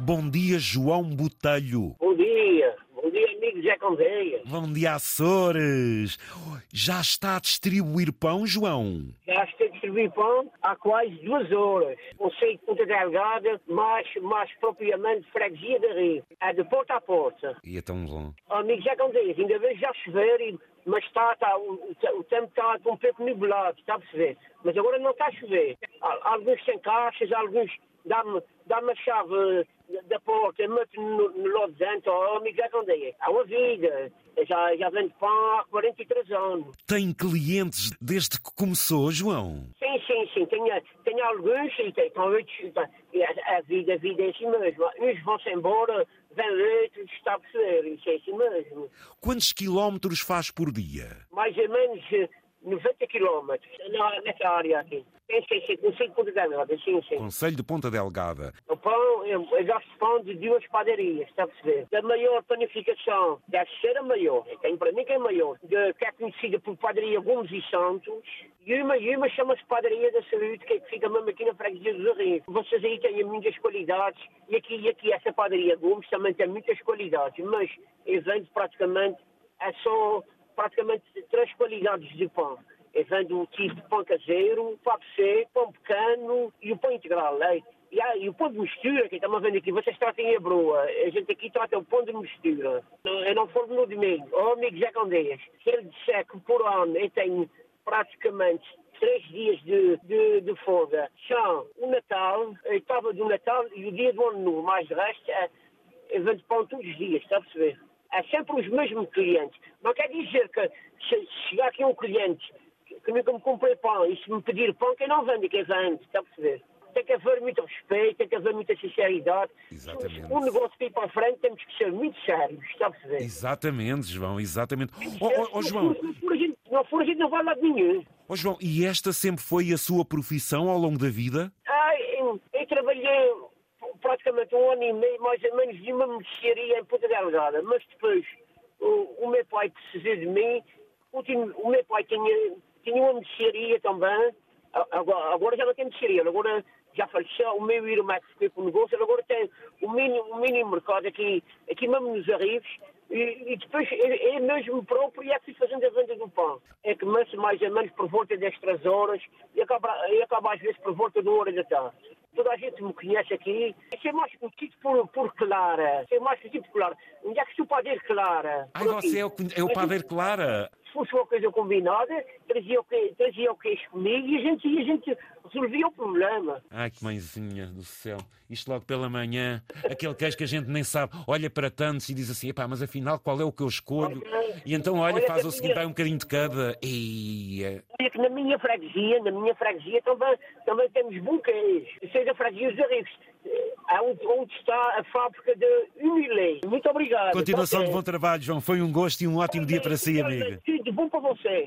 Bom dia, João Botelho. Bom dia. Bom dia, amigo Zé Condeia. Bom dia, Açores. Já está a distribuir pão, João? Já estou a distribuir pão há quase duas horas. Conceito de Ponta Delgada, mais, mais propriamente Freguesia da Rio. É de porta a porta. E é tão bom. Amigo Zé Condeia, ainda vejo já chover, e- mas está, está, o, o- tempo está um pouco nublado, está a perceber? Mas agora não está a chover. Alguns sem caixas, alguns dá-me dá a chave da- porta, mete no, no lado de dentro, oh, amigo Zé Condeia. Há uma vida. Já, já vendo pão há 43 anos. Tem clientes desde que começou, João? Sim, sim, sim. Tenho, tenho alguns e tem, A, vida, a vida é assim mesmo. Uns vão-se embora, vêm outros, está a perceber. Isso é assim mesmo. Quantos quilómetros faz por dia? Mais ou menos 90 quilómetros nessa área aqui. Sim, sim, sim. Consigo por danada, sim, sim. Conselho de Ponta Delgada. O pão, eu, eu gasto pão de duas padarias, está a perceber? Da maior panificação, deve ser a maior. Tenho para mim que é a maior. De, que é conhecida por padaria Gomes e Santos. E uma, e uma chama-se Padaria da Saúde, que, é que fica mesmo aqui na freguesia dos Arrinhos. Vocês aí têm muitas qualidades. E aqui, e aqui essa padaria Gomes também tem muitas qualidades. Mas eu vendo praticamente, é só praticamente três qualidades de pão. Eu vendo o tipo de pão caseiro, pão seco, pão pequeno e o pão integral. né? E, e o pão de mistura, que estamos vendo aqui, vocês tratem a broa. A gente aqui trata o pão de mistura. Eu não for no domingo. Oh, amigo Zé Condeias, se ele disser que por ano eu tenho praticamente três dias de, de, de folga, são o Natal, a oitava do Natal e o dia do Ano Novo. Mais de resto, é, eu vendo pão todos os dias, está a perceber? É sempre os mesmos clientes. Não quer dizer que se chegar aqui um cliente que nunca me comprei pão e se me pedir pão, quem não vende, quem vende, está a perceber? Tem que haver muito respeito, tem que haver muita sinceridade. Exatamente. Um negócio para ir para a frente, temos que ser muito sérios, está a perceber? Exatamente, João, exatamente. Ó João, não for a gente- não for a gente, não vai lá de nenhum. ó, João, e esta sempre foi a sua profissão ao longo da vida? Ah, eu, eu trabalhei praticamente um ano e meio, mais ou menos, de uma mercearia em Ponta Delgada, mas depois o, o meu pai precisou de mim, continu- o meu pai tinha, tinha uma mercearia também, agora, agora já não tem mercearia, agora já faleceu, o meu irmão que ficou com o negócio, agora tem o mini, o mini mercado aqui, aqui mesmo nos Arribos, e, e depois é, é mesmo próprio e é que fazendo a venda do pão. É que começa mais ou menos por volta das três horas e acaba, e acaba às vezes por volta de uma hora da tarde. Toda a gente me conhece aqui. Isso é mais conhecido por, por Clara. Isso é mais conhecido por Clara. Onde é que se o padeiro Clara? Ai, aqui. você é o, é o padeiro Clara. Se fosse uma coisa combinada, trazia o, que, trazia o queijo comigo e a gente, e a gente resolvia o problema. Ai, que mãezinha do céu. Isto logo pela manhã, aquele queijo que a gente nem sabe, olha para tantos e diz assim, epá, mas afinal qual é o que eu escolho? E então, olha, Olha faz o seguinte, vai um bocadinho de cada. E Olha que na minha freguesia, na minha freguesia também, também temos é da freguesia dos Arribos. É onde, onde está a fábrica de Unilei. Muito obrigado. Continuação de bom trabalho, João. Foi um gosto e um ótimo dia para si, amiga. Tudo bom para você.